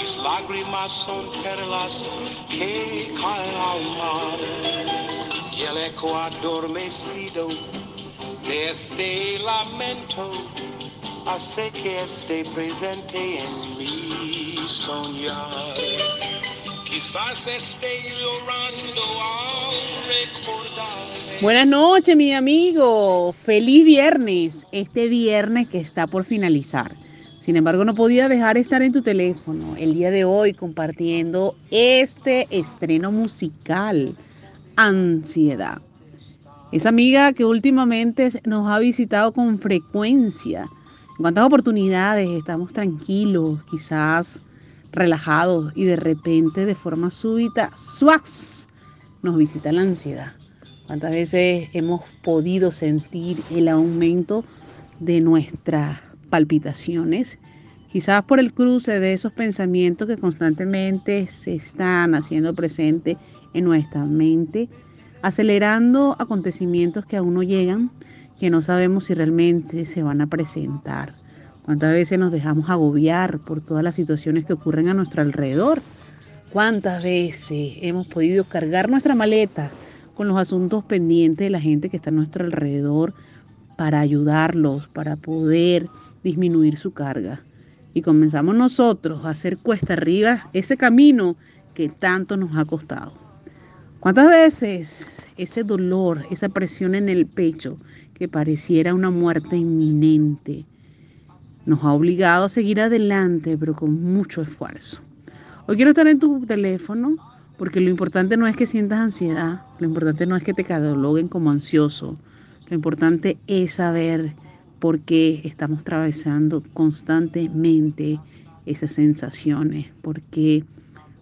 mis lágrimas son perlas que caen al mar y el eco adormecido de este lamento hace que esté presente en mi soñar. Quizás esté llorando al recordarme. Buenas noches, mi amigo. Feliz viernes. Este viernes que está por finalizar. Sin embargo, no podía dejar estar en tu teléfono el día de hoy compartiendo este estreno musical, Ansiedad. Esa amiga que últimamente nos ha visitado con frecuencia. En cuántas oportunidades estamos tranquilos, quizás relajados y de repente de forma súbita, ¡swax! nos visita la ansiedad. ¿Cuántas veces hemos podido sentir el aumento de nuestra palpitaciones, quizás por el cruce de esos pensamientos que constantemente se están haciendo presente en nuestra mente, acelerando acontecimientos que aún no llegan, que no sabemos si realmente se van a presentar. ¿Cuántas veces nos dejamos agobiar por todas las situaciones que ocurren a nuestro alrededor? ¿Cuántas veces hemos podido cargar nuestra maleta con los asuntos pendientes de la gente que está a nuestro alrededor para ayudarlos, para poder disminuir su carga. Y comenzamos nosotros a hacer cuesta arriba ese camino que tanto nos ha costado. ¿Cuántas veces ese dolor, esa presión en el pecho que pareciera una muerte inminente, nos ha obligado a seguir adelante, pero con mucho esfuerzo? Hoy quiero estar en tu teléfono porque lo importante no es que sientas ansiedad, lo importante no es que te cataloguen como ansioso, lo importante es saber porque estamos atravesando constantemente esas sensaciones, porque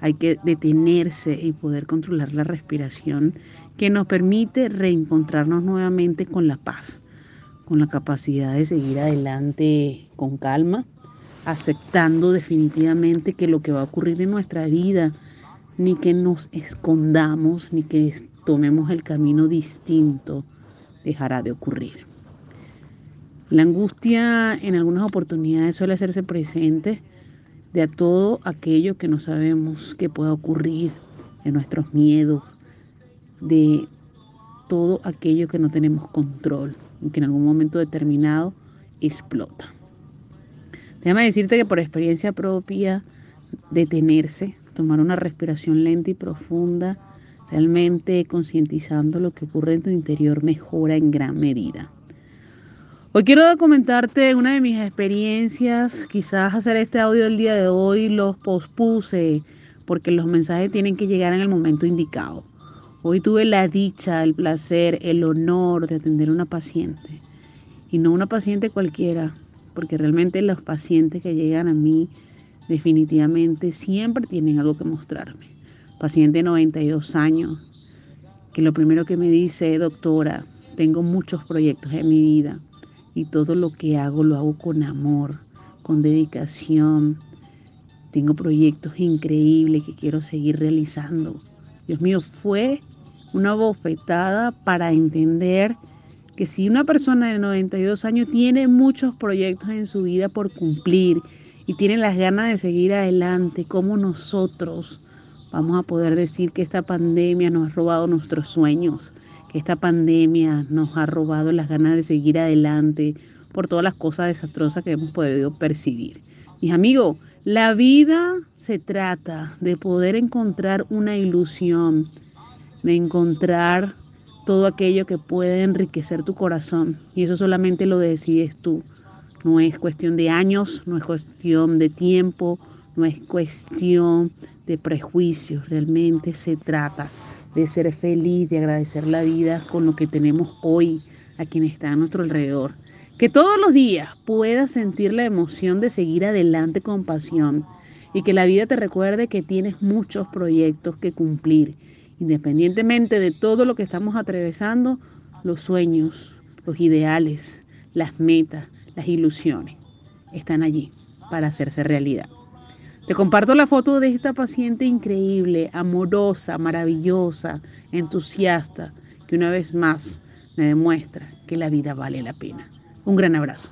hay que detenerse y poder controlar la respiración que nos permite reencontrarnos nuevamente con la paz, con la capacidad de seguir adelante con calma, aceptando definitivamente que lo que va a ocurrir en nuestra vida, ni que nos escondamos, ni que tomemos el camino distinto, dejará de ocurrir. La angustia en algunas oportunidades suele hacerse presente de a todo aquello que no sabemos que pueda ocurrir, de nuestros miedos, de todo aquello que no tenemos control y que en algún momento determinado explota. Déjame decirte que por experiencia propia, detenerse, tomar una respiración lenta y profunda, realmente concientizando lo que ocurre en tu interior mejora en gran medida. Hoy quiero comentarte una de mis experiencias, quizás hacer este audio el día de hoy los pospuse porque los mensajes tienen que llegar en el momento indicado. Hoy tuve la dicha, el placer, el honor de atender a una paciente y no una paciente cualquiera, porque realmente los pacientes que llegan a mí definitivamente siempre tienen algo que mostrarme. Paciente de 92 años, que lo primero que me dice, doctora, tengo muchos proyectos en mi vida y todo lo que hago lo hago con amor, con dedicación. Tengo proyectos increíbles que quiero seguir realizando. Dios mío, fue una bofetada para entender que si una persona de 92 años tiene muchos proyectos en su vida por cumplir y tiene las ganas de seguir adelante, como nosotros vamos a poder decir que esta pandemia nos ha robado nuestros sueños, esta pandemia nos ha robado las ganas de seguir adelante por todas las cosas desastrosas que hemos podido percibir. Mis amigos, la vida se trata de poder encontrar una ilusión, de encontrar todo aquello que puede enriquecer tu corazón. Y eso solamente lo decides tú. No es cuestión de años, no es cuestión de tiempo, no es cuestión de prejuicios. Realmente se trata de ser feliz, de agradecer la vida con lo que tenemos hoy a quien está a nuestro alrededor. Que todos los días puedas sentir la emoción de seguir adelante con pasión. y que la vida te recuerde que tienes muchos proyectos que cumplir. Independientemente de todo lo que estamos atravesando, los sueños, los ideales, las metas, las ilusiones están allí para hacerse realidad. Te comparto la foto de esta paciente increíble, amorosa, maravillosa, entusiasta, que una vez más me demuestra que la vida vale la pena. Un gran abrazo.